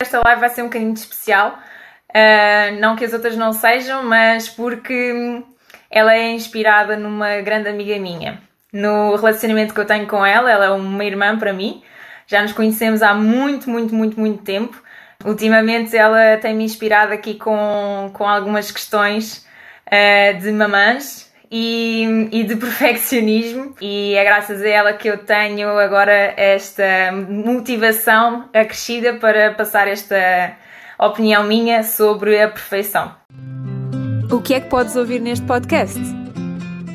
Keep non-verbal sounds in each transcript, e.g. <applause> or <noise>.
Esta live vai ser um bocadinho especial, uh, não que as outras não sejam, mas porque ela é inspirada numa grande amiga minha. No relacionamento que eu tenho com ela, ela é uma irmã para mim, já nos conhecemos há muito, muito, muito, muito tempo. Ultimamente ela tem-me inspirado aqui com, com algumas questões uh, de mamãs e, e de perfeccionismo, e é graças a ela que eu tenho agora esta motivação acrescida para passar esta opinião minha sobre a perfeição. O que é que podes ouvir neste podcast?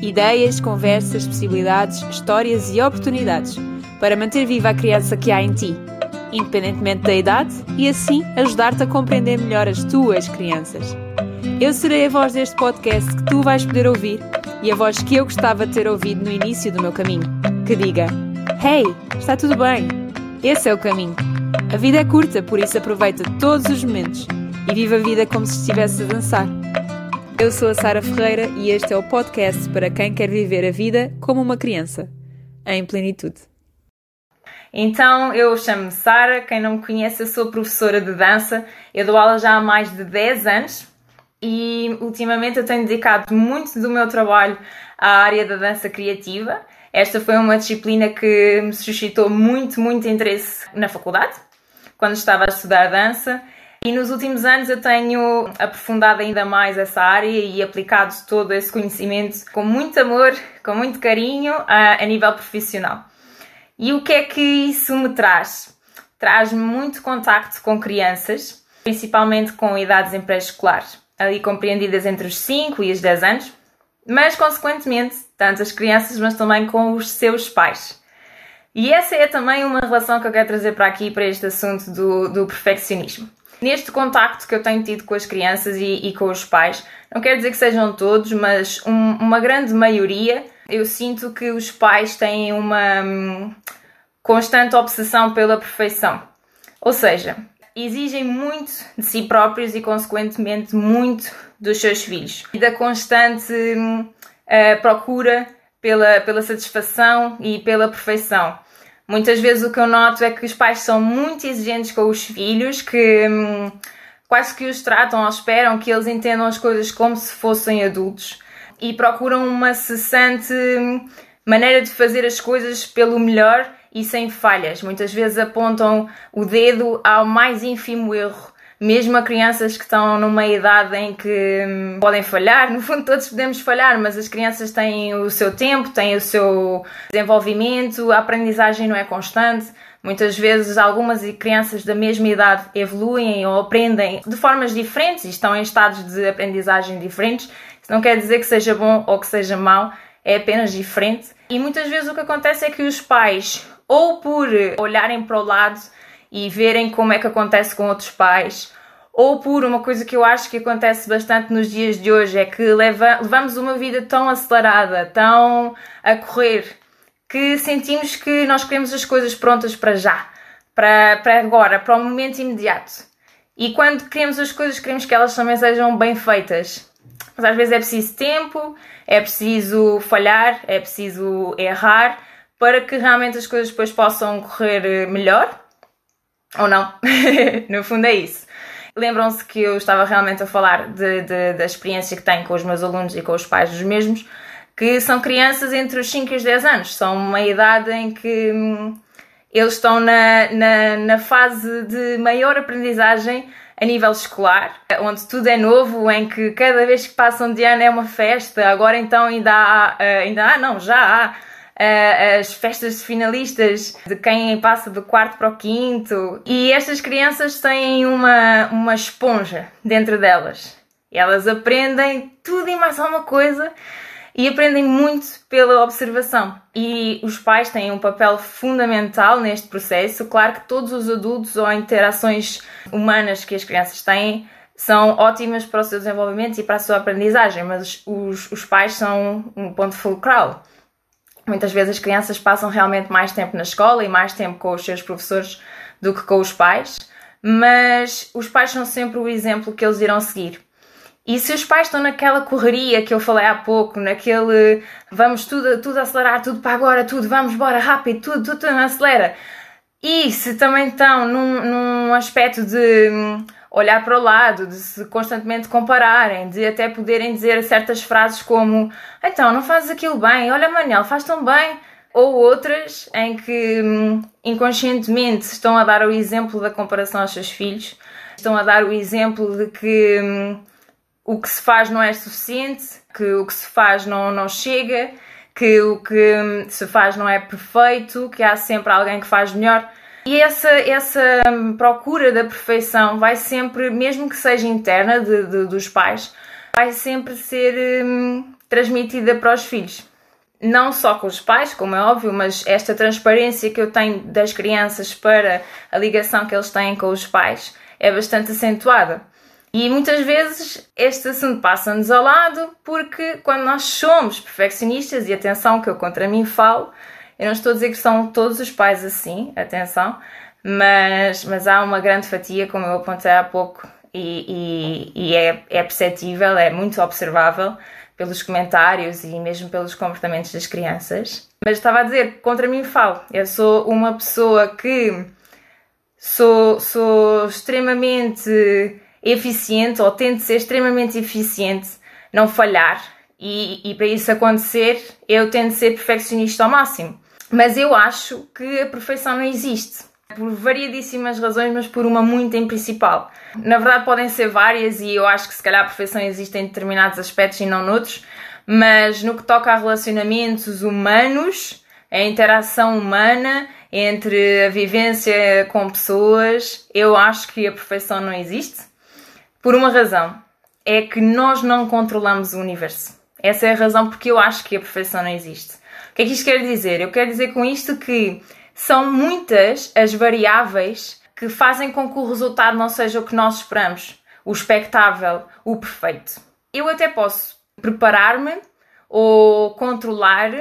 Ideias, conversas, possibilidades, histórias e oportunidades para manter viva a criança que há em ti, independentemente da idade, e assim ajudar-te a compreender melhor as tuas crianças. Eu serei a voz deste podcast que tu vais poder ouvir e a voz que eu gostava de ter ouvido no início do meu caminho, que diga: Hey, está tudo bem? Esse é o caminho. A vida é curta, por isso aproveita todos os momentos e viva a vida como se estivesse a dançar. Eu sou a Sara Ferreira e este é o podcast para quem quer viver a vida como uma criança, em plenitude. Então, eu chamo-me Sara, quem não me conhece, eu sou professora de dança. Eu dou aula já há mais de 10 anos e ultimamente eu tenho dedicado muito do meu trabalho à área da dança criativa. Esta foi uma disciplina que me suscitou muito, muito interesse na faculdade, quando estava a estudar dança. E nos últimos anos eu tenho aprofundado ainda mais essa área e aplicado todo esse conhecimento com muito amor, com muito carinho a, a nível profissional. E o que é que isso me traz? Traz-me muito contacto com crianças, principalmente com idades em pré-escolares ali compreendidas entre os 5 e os 10 anos, mas consequentemente, tanto as crianças, mas também com os seus pais. E essa é também uma relação que eu quero trazer para aqui, para este assunto do, do perfeccionismo. Neste contacto que eu tenho tido com as crianças e, e com os pais, não quero dizer que sejam todos, mas um, uma grande maioria, eu sinto que os pais têm uma hum, constante obsessão pela perfeição. Ou seja, exigem muito de si próprios e, consequentemente, muito dos seus filhos. E da constante uh, procura pela, pela satisfação e pela perfeição. Muitas vezes o que eu noto é que os pais são muito exigentes com os filhos, que hum, quase que os tratam ou esperam que eles entendam as coisas como se fossem adultos e procuram uma cessante hum, maneira de fazer as coisas pelo melhor e sem falhas. Muitas vezes apontam o dedo ao mais ínfimo erro, mesmo a crianças que estão numa idade em que hum, podem falhar. No fundo, todos podemos falhar, mas as crianças têm o seu tempo, têm o seu desenvolvimento, a aprendizagem não é constante. Muitas vezes, algumas crianças da mesma idade evoluem ou aprendem de formas diferentes e estão em estados de aprendizagem diferentes. Isso não quer dizer que seja bom ou que seja mau, é apenas diferente. E muitas vezes o que acontece é que os pais ou por olharem para o lado e verem como é que acontece com outros pais, ou por uma coisa que eu acho que acontece bastante nos dias de hoje, é que leva, levamos uma vida tão acelerada, tão a correr, que sentimos que nós queremos as coisas prontas para já, para, para agora, para o momento imediato. E quando queremos as coisas, queremos que elas também sejam bem feitas. Mas às vezes é preciso tempo, é preciso falhar, é preciso errar para que realmente as coisas depois possam correr eh, melhor ou não. <laughs> no fundo é isso. Lembram-se que eu estava realmente a falar de, de, da experiência que tenho com os meus alunos e com os pais dos mesmos, que são crianças entre os 5 e os 10 anos. São uma idade em que hum, eles estão na, na, na fase de maior aprendizagem a nível escolar, onde tudo é novo, em que cada vez que passam de ano é uma festa, agora então ainda há, eh, ainda há, não, já há uh, as festas finalistas de quem passa do quarto para o quinto. E estas crianças têm uma, uma esponja dentro delas. Elas aprendem tudo e mais alguma coisa e aprendem muito pela observação. E os pais têm um papel fundamental neste processo. Claro que todos os adultos ou interações humanas que as crianças têm são ótimas para o seu desenvolvimento e para a sua aprendizagem, mas os, os pais são um ponto fulcral. Muitas vezes as crianças passam realmente mais tempo na escola e mais tempo com os seus professores do que com os pais, mas os pais são sempre o exemplo que eles irão seguir. E se os pais estão naquela correria que eu falei há pouco, naquele vamos tudo, tudo acelerar, tudo para agora, tudo, vamos embora rápido, tudo, tudo, tudo acelera. E se também estão num, num aspecto de olhar para o lado, de se constantemente compararem, de até poderem dizer certas frases como então, não fazes aquilo bem, olha Manel, faz tão bem, ou outras em que hum, inconscientemente estão a dar o exemplo da comparação aos seus filhos, estão a dar o exemplo de que hum, o que se faz não é suficiente, que o que se faz não, não chega, que o que hum, se faz não é perfeito, que há sempre alguém que faz melhor. E essa, essa procura da perfeição vai sempre, mesmo que seja interna de, de dos pais, vai sempre ser hum, transmitida para os filhos. Não só com os pais, como é óbvio, mas esta transparência que eu tenho das crianças para a ligação que eles têm com os pais é bastante acentuada. E muitas vezes este assunto passa-nos ao lado porque quando nós somos perfeccionistas, e atenção que eu contra mim falo, eu não estou a dizer que são todos os pais assim, atenção, mas, mas há uma grande fatia, como eu apontei há pouco, e, e, e é, é perceptível, é muito observável pelos comentários e mesmo pelos comportamentos das crianças. Mas estava a dizer, contra mim falo. Eu sou uma pessoa que sou, sou extremamente eficiente ou tento ser extremamente eficiente, não falhar. E, e para isso acontecer, eu tento ser perfeccionista ao máximo. Mas eu acho que a perfeição não existe. Por variadíssimas razões, mas por uma muito em principal. Na verdade, podem ser várias, e eu acho que se calhar a perfeição existe em determinados aspectos e não noutros. Mas no que toca a relacionamentos humanos, a interação humana entre a vivência com pessoas, eu acho que a perfeição não existe. Por uma razão. É que nós não controlamos o universo. Essa é a razão porque eu acho que a perfeição não existe. O que é que isto quer dizer? Eu quero dizer com isto que são muitas as variáveis que fazem com que o resultado não seja o que nós esperamos, o expectável, o perfeito. Eu até posso preparar-me ou controlar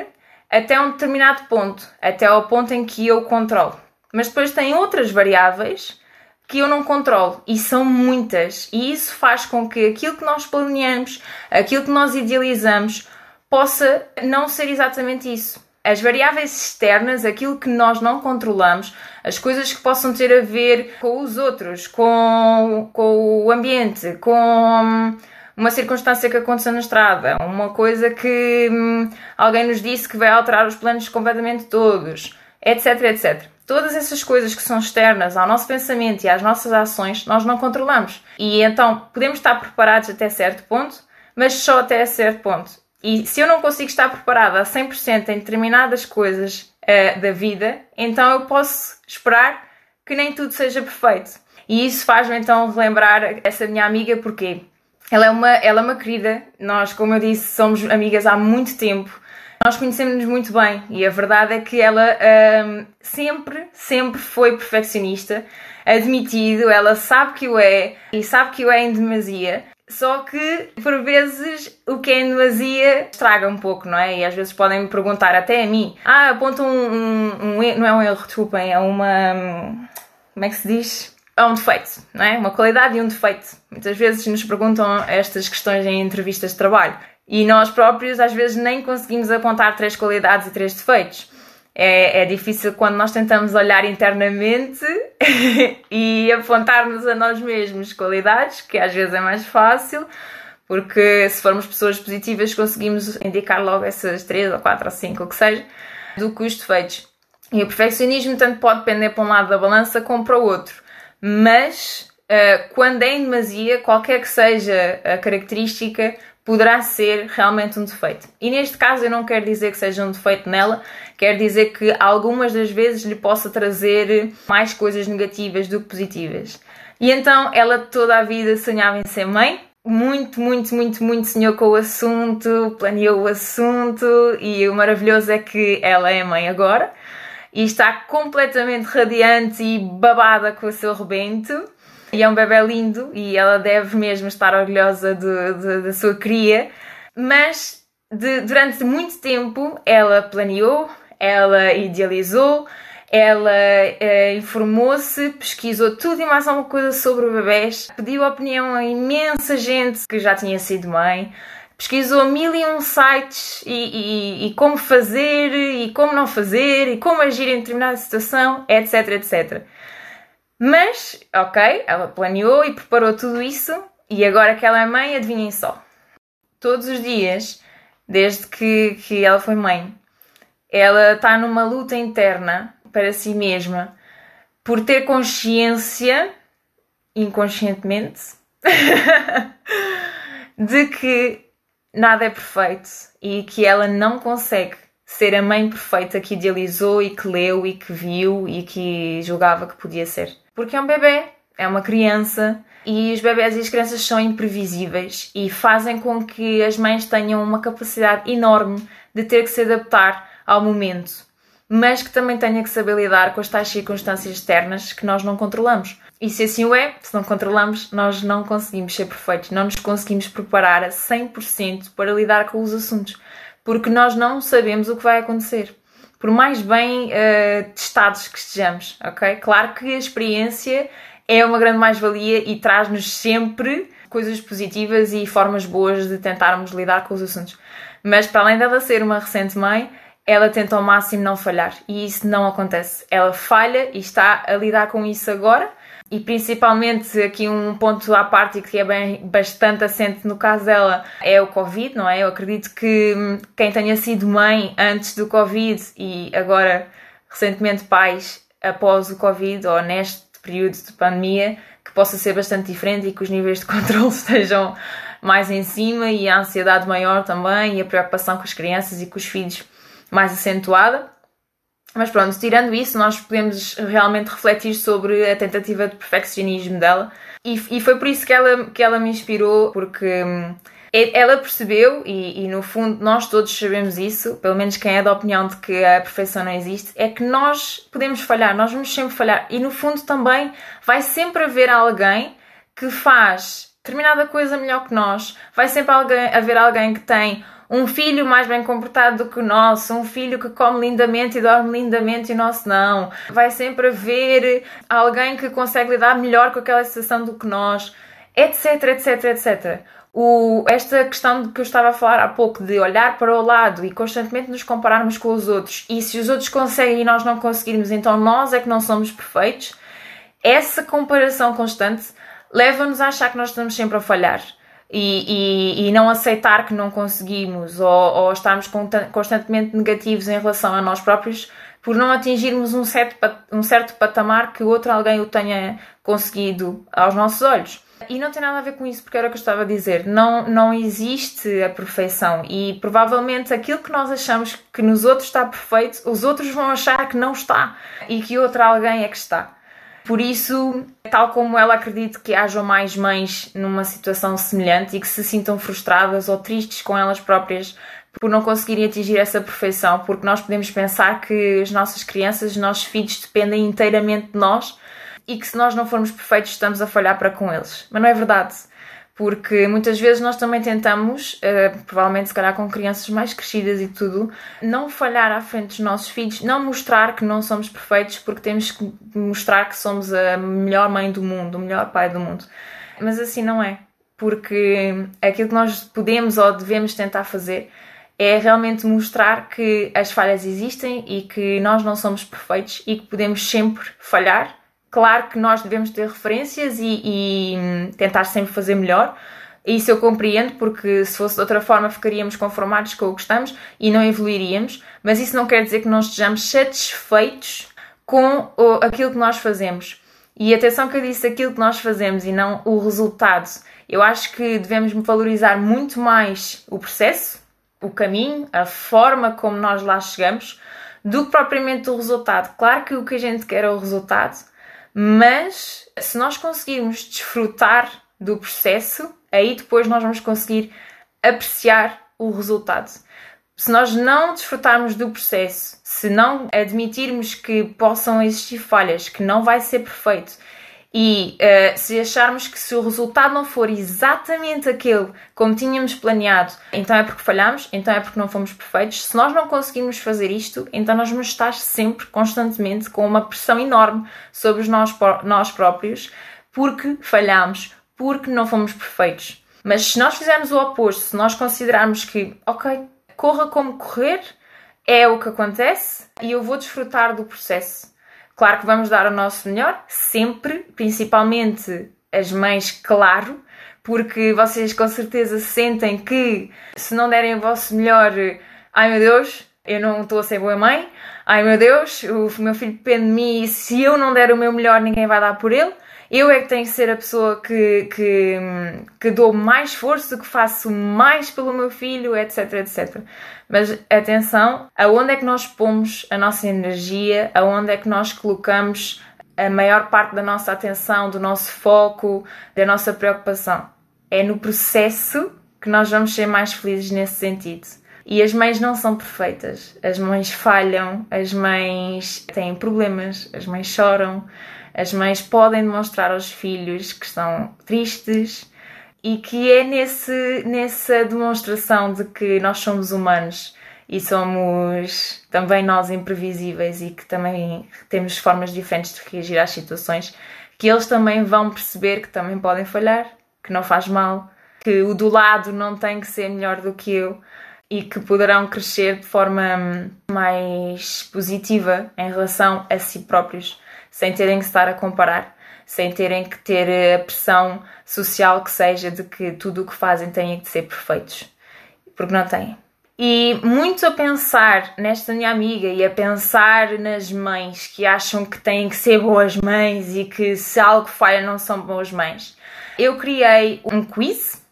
até um determinado ponto, até ao ponto em que eu controlo. Mas depois tem outras variáveis que eu não controlo e são muitas, e isso faz com que aquilo que nós planeamos, aquilo que nós idealizamos, possa não ser exatamente isso. As variáveis externas, aquilo que nós não controlamos, as coisas que possam ter a ver com os outros, com, com o ambiente, com uma circunstância que aconteceu na estrada, uma coisa que hum, alguém nos disse que vai alterar os planos completamente todos, etc, etc. Todas essas coisas que são externas ao nosso pensamento e às nossas ações, nós não controlamos. E então podemos estar preparados até certo ponto, mas só até certo ponto. E se eu não consigo estar preparada a 100% em determinadas coisas uh, da vida, então eu posso esperar que nem tudo seja perfeito. E isso faz-me então relembrar essa minha amiga, porque ela é, uma, ela é uma querida, nós, como eu disse, somos amigas há muito tempo, nós conhecemos-nos muito bem. E a verdade é que ela um, sempre, sempre foi perfeccionista, admitido, ela sabe que o é e sabe que o é em demasia, só que, por vezes, o que é em demasia estraga um pouco, não é? E às vezes podem me perguntar, até a mim, ah, aponta um, um, um não é um erro, desculpem, é uma. Como é que se diz? É um defeito, não é? Uma qualidade e um defeito. Muitas vezes nos perguntam estas questões em entrevistas de trabalho. E nós próprios, às vezes, nem conseguimos apontar três qualidades e três defeitos é, é difícil quando nós tentamos olhar internamente <laughs> e apontarmos a nós mesmos qualidades, que às vezes é mais fácil, porque se formos pessoas positivas conseguimos indicar logo essas três ou quatro ou cinco, o que seja, do que os defeitos. E o perfeccionismo tanto pode pender para um lado da balança como para o outro, mas uh, quando é em demasia, qualquer que seja a característica, poderá ser realmente um defeito. E neste caso eu não quero dizer que seja um defeito nela, quero dizer que algumas das vezes lhe possa trazer mais coisas negativas do que positivas. E então ela toda a vida sonhava em ser mãe, muito, muito, muito, muito sonhou com o assunto, planeou o assunto e o maravilhoso é que ela é mãe agora e está completamente radiante e babada com o seu rebento e é um bebê lindo e ela deve mesmo estar orgulhosa da sua cria. Mas de, durante muito tempo ela planeou, ela idealizou, ela eh, informou-se, pesquisou tudo e mais alguma coisa sobre o bebés, pediu opinião a imensa gente que já tinha sido mãe, pesquisou mil e um sites e, e, e, como fazer e como não fazer e como agir em determinada situação, etc, etc. Mas, ok, ela planeou e preparou tudo isso e agora que ela é mãe, adivinhem só. Todos os dias, desde que, que ela foi mãe, ela está numa luta interna para si mesma por ter consciência, inconscientemente, <laughs> de que nada é perfeito e que ela não consegue ser a mãe perfeita que idealizou e que leu e que viu e que julgava que podia ser. Porque é um bebê, é uma criança e os bebés e as crianças são imprevisíveis e fazem com que as mães tenham uma capacidade enorme de ter que se adaptar ao momento, mas que também tenha que saber lidar com as tais circunstâncias externas que nós não controlamos. E se assim o é, se não controlamos, nós não conseguimos ser perfeitos, não nos conseguimos preparar a 100% para lidar com os assuntos, porque nós não sabemos o que vai acontecer. Por mais bem uh, testados que estejamos, ok? Claro que a experiência é uma grande mais-valia e traz-nos sempre coisas positivas e formas boas de tentarmos lidar com os assuntos. Mas para além dela ser uma recente mãe, ela tenta ao máximo não falhar e isso não acontece. Ela falha e está a lidar com isso agora e principalmente aqui um ponto à parte que é bem bastante assente no caso dela é o Covid, não é? Eu acredito que hum, quem tenha sido mãe antes do Covid e agora recentemente pais após o Covid ou neste período de pandemia que possa ser bastante diferente e que os níveis de <laughs> controle estejam mais em cima e a ansiedade maior também e a preocupação com as crianças e com os filhos mais acentuada. Mas pronto, tirando isso, nós podemos realmente refletir sobre a tentativa de perfeccionismo dela. E, e foi por isso que ela, que ela me inspirou, porque hum, ela percebeu, e, e, no fundo nós todos sabemos isso, pelo menos quem é da opinião de que a perfeição não existe, é que nós podemos falhar, nós vamos sempre falhar. E no fundo também vai sempre haver alguém que faz determinada coisa melhor que nós, vai sempre alguém, haver alguém que tem um filho mais bem comportado do que o nosso, um filho que come lindamente e dorme lindamente e o nosso não. Vai sempre haver alguém que consegue lidar melhor com aquela situação do que nós, etc, etc, etc. O, esta questão que eu estava a falar há pouco, de olhar para o lado e constantemente nos compararmos com os outros, e se os outros conseguem e nós não conseguirmos, então nós é que não somos perfeitos, essa comparação constante leva-nos a achar que nós estamos sempre a falhar e, e, e, não aceitar que não conseguimos ou, ou estarmos constantemente negativos em relação a nós próprios por não atingirmos um certo, um certo patamar que outro alguém o tenha conseguido aos nossos olhos. E não tem nada a ver com isso, porque era o que eu estava a dizer. Não, não existe a perfeição e provavelmente aquilo que nós achamos que nos outros está perfeito, os outros vão achar que não está e que outro alguém é que está. Por isso, tal como ela acredita que hajam mais mães numa situação semelhante e que se sintam frustradas ou tristes com elas próprias por não conseguirem atingir essa perfeição, porque nós podemos pensar que as nossas crianças, os nossos filhos dependem inteiramente de nós e que se nós não formos perfeitos estamos a falhar para com eles. Mas não é verdade porque muitas vezes nós também tentamos, uh, provavelmente se calhar com crianças mais crescidas e tudo, não falhar à frente dos nossos filhos, não mostrar que não somos perfeitos, porque temos que mostrar que somos a melhor mãe do mundo, o melhor pai do mundo. Mas assim não é, porque aquilo que nós podemos ou devemos tentar fazer é realmente mostrar que as falhas existem e que nós não somos perfeitos e que podemos sempre falhar Claro que nós devemos ter referências e, e hum, tentar sempre fazer melhor. Isso eu compreendo, porque se fosse de outra forma ficaríamos conformados com o que estamos e não evoluiríamos, mas isso não quer dizer que não estejamos satisfeitos com aquilo que nós fazemos. E atenção que eu disse aquilo que nós fazemos e não o resultado. Eu acho que devemos valorizar muito mais o processo, o caminho, a forma como nós lá chegamos, do que propriamente o resultado. Claro que o que a gente quer é o resultado, mas se nós conseguirmos desfrutar do processo, aí depois nós vamos conseguir apreciar o resultado. Se nós não desfrutarmos do processo, se não admitirmos que possam existir falhas, que não vai ser perfeito, e uh, se acharmos que se o resultado não for exatamente aquele como tínhamos planeado, então é porque falhamos, então é porque não fomos perfeitos. Se nós não conseguirmos fazer isto, então nós vamos estar sempre, constantemente, com uma pressão enorme sobre nós, nós próprios, porque falhamos, porque não fomos perfeitos. Mas se nós fizermos o oposto, se nós considerarmos que, ok, corra como correr, é o que acontece e eu vou desfrutar do processo. Claro que vamos dar o nosso melhor, sempre, principalmente as mães, claro, porque vocês com certeza sentem que se não derem o vosso melhor, ai meu Deus, eu não estou a ser boa mãe, ai meu Deus, o meu filho depende de mim e se eu não der o meu melhor, ninguém vai dar por ele. Eu é que tenho que ser a pessoa que, que, que dou mais esforço, que faço mais pelo meu filho, etc, etc. Mas atenção, aonde é que nós pomos a nossa energia, aonde é que nós colocamos a maior parte da nossa atenção, do nosso foco, da nossa preocupação? É no processo que nós vamos ser mais felizes nesse sentido. E as mães não são perfeitas. As mães falham, as mães têm problemas, as mães choram, as mães podem demonstrar aos filhos que estão tristes e que é nesse, nessa demonstração de que nós somos humanos e somos também nós imprevisíveis e que também temos formas diferentes de reagir às situações que eles também vão perceber que também podem falhar, que não faz mal, que o do lado não tem que ser melhor do que eu e que poderão crescer de forma mais positiva em relação a si próprios sem terem que estar a comparar, sem terem que ter a pressão social que seja de que tudo o que fazem tenha que ser perfeitos, porque não têm. E muito a pensar nesta minha amiga e a pensar nas mães que acham que têm que ser boas mães e que se algo falha não são boas mães. Eu criei um quiz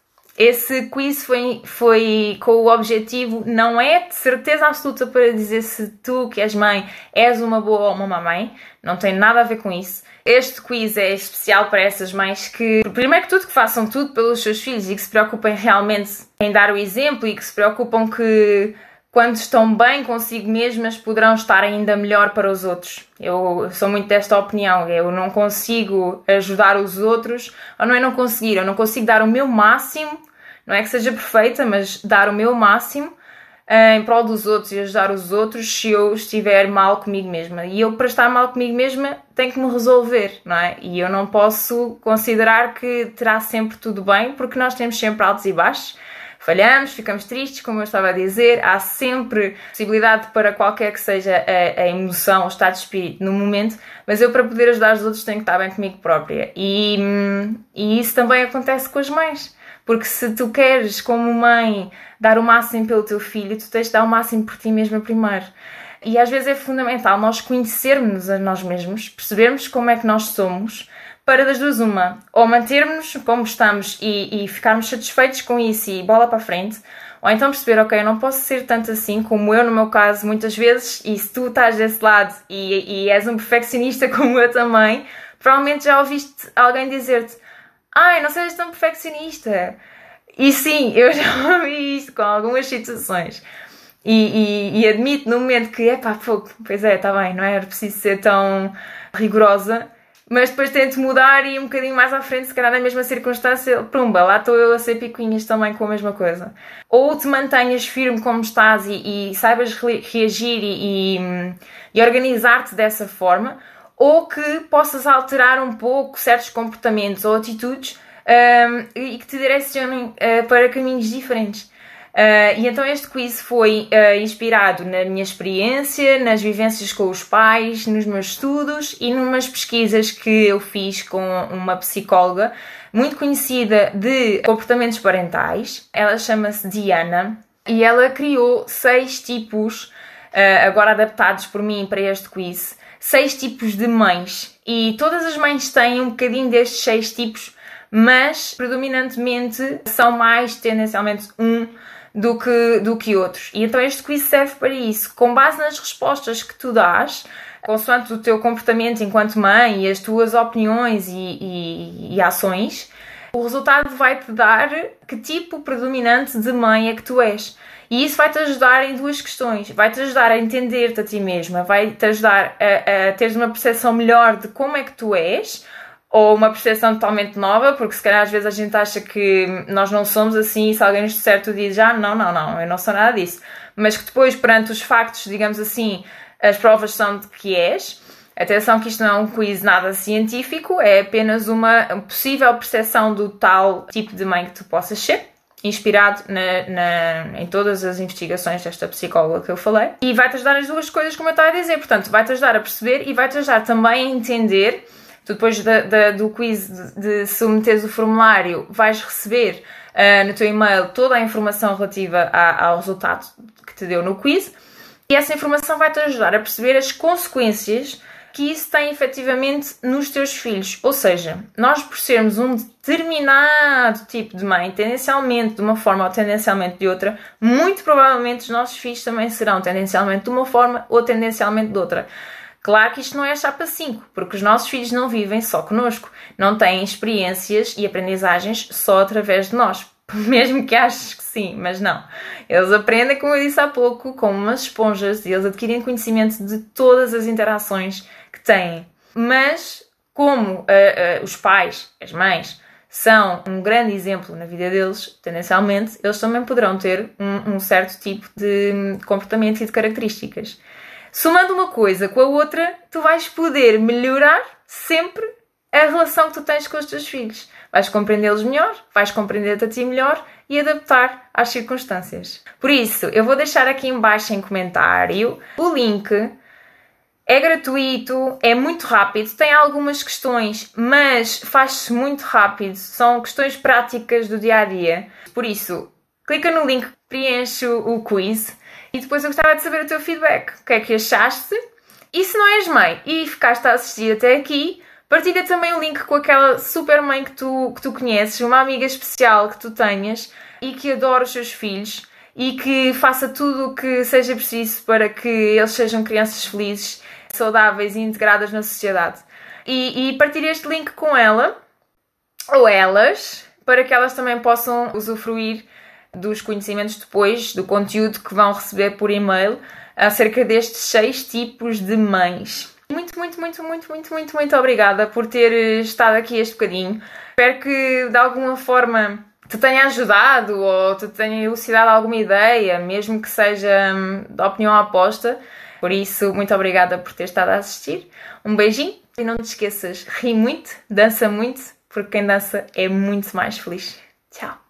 esse quiz foi, foi com o objetivo, não é de certeza absoluta para dizer se tu, que és mãe, és uma boa ou uma má mãe, não tem nada a ver com isso. Este quiz é especial para essas mães que, primeiro que tudo, que façam tudo pelos seus filhos e que se preocupem realmente em dar o exemplo e que se preocupam que quando estão bem consigo mesmas, poderão estar ainda melhor para os outros. Eu sou muito desta opinião. Eu não consigo ajudar os outros, ou não é não conseguir, eu não consigo dar o meu máximo, não é que seja perfeita, mas dar o meu máximo eh, em prol dos outros e ajudar os outros se eu estiver mal comigo mesma. E eu, para estar mal comigo mesma, tenho que me resolver, não é? E eu não posso considerar que terá sempre tudo bem, porque nós temos sempre altos e baixos falhamos, ficamos tristes, como eu estava a dizer, há sempre possibilidade para qualquer que seja a, a emoção, o estado de espírito no momento, mas eu para poder ajudar os outros tenho que estar bem comigo própria. E, e isso também acontece com as mães. Porque se tu queres, como mãe, dar o máximo pelo teu filho, tu tens de dar o máximo por ti mesma primeiro. E às vezes é fundamental nós conhecermos a nós mesmos, percebermos como é que nós somos, para das duas uma, ou mantermos como estamos e, e ficarmos satisfeitos com isso e bola para a frente, ou então perceber, ok, eu não posso ser tanto assim como eu no meu caso muitas vezes, e se tu estás desse lado e, e és um perfeccionista <laughs> como eu também, provavelmente já ouviste alguém dizer-te, ai, não sejas tão perfeccionista. E sim, eu já <laughs> ouvi isto com algumas situações. E, e, e admito no momento que, é pá, pois é, está bem, não é? Era preciso ser tão rigorosa mas depois tento mudar e um bocadinho mais à frente, se calhar na mesma circunstância, pumba, lá estou eu a ser picuinhas também com a mesma coisa. Ou te mantenhas firme como estás e, e saibas reagir e, e, e organizar-te dessa forma, ou que possas alterar um pouco certos comportamentos ou atitudes um, e que te direcionem uh, para caminhos diferentes. Uh, e então este quiz foi uh, inspirado na minha experiência, nas vivências com os pais, nos meus estudos e numas pesquisas que eu fiz com uma psicóloga muito conhecida de comportamentos parentais. Ela chama-se Diana e ela criou seis tipos, uh, agora adaptados por mim para este quiz, seis tipos de mães. E todas as mães têm um bocadinho destes seis tipos, mas predominantemente são mais tendencialmente um do que, do que outros. E então este quiz serve para isso. Com base nas respostas que tu dás, consoante o teu comportamento enquanto mãe e as tuas opiniões e, e, e ações, o resultado vai-te dar que tipo predominante de mãe é que tu és. E isso vai-te ajudar em duas questões. Vai-te ajudar a entender-te a ti mesma, vai-te ajudar a, a teres uma percepção melhor de como é que tu és, ou uma percepção totalmente nova, porque se calhar às vezes a gente acha que nós não somos assim e se alguém nos disser tu dizes, ah, não, não, não, eu não sou nada disso. Mas que depois, perante os factos, digamos assim, as provas são de que és, Atenção que isto não é um quiz nada científico, é apenas uma possível percepção do tal tipo de mãe que tu possas ser inspirado na, na, em todas as investigações desta psicóloga que eu falei. E vai-te ajudar as duas coisas, como eu estava a dizer. Portanto, vai-te ajudar a perceber e vai-te ajudar também a entender. Tu, depois do quiz de, de submeteres o formulário, vais receber uh, no teu e-mail toda a informação relativa a, ao resultado que te deu no quiz. E essa informação vai-te ajudar a perceber as consequências que isso tem efetivamente nos teus filhos. Ou seja, nós por sermos um determinado tipo de mãe, tendencialmente de uma forma ou tendencialmente de outra, muito provavelmente os nossos filhos também serão tendencialmente de uma forma ou tendencialmente de outra. Claro que isto não é chapa 5, porque os nossos filhos não vivem só connosco, não têm experiências e aprendizagens só através de nós. <laughs> Mesmo que aches que sim, mas não. Eles aprendem, como eu disse há pouco, como umas esponjas e eles adquirem conhecimento de todas as interações têm. Mas, como uh, uh, os pais, as mães, são um grande exemplo na vida deles, tendencialmente, eles também poderão ter um, um certo tipo de comportamento e de características. Somando uma coisa com a outra, tu vais poder melhorar sempre a relação que tu tens com os teus filhos. Vais compreendê-los melhor, vais compreender-te a ti melhor e adaptar às circunstâncias. Por isso, eu vou deixar aqui embaixo em comentário o link é gratuito, é muito rápido, tem algumas questões, mas faz-se muito rápido. São questões práticas do dia a dia. Por isso, clica no link, preenche o quiz e depois eu gostava de saber o teu feedback. O que é que achaste? E se não és mãe e ficaste a assistir até aqui, partilha também o link com aquela super mãe que tu, que tu conheces, uma amiga especial que tu tenhas e que adora os seus filhos e que faça tudo o que seja preciso para que eles sejam crianças felizes saudáveis e integradas na sociedade. E, e este link com ela ou elas para que elas também possam usufruir dos conhecimentos depois, do conteúdo que vão receber por e-mail acerca destes seis tipos de mães. Muito, muito, muito, muito, muito, muito, muito obrigada por ter estado aqui este bocadinho. Espero que de alguma forma te tenha ajudado ou te tenha elucidado alguma ideia, mesmo que seja hum, da opinião oposta. Por isso, muito obrigada por ter estado a assistir. Um beijinho e não te esqueças, ri muito, dança muito, porque quem dança é muito mais feliz. Tchau!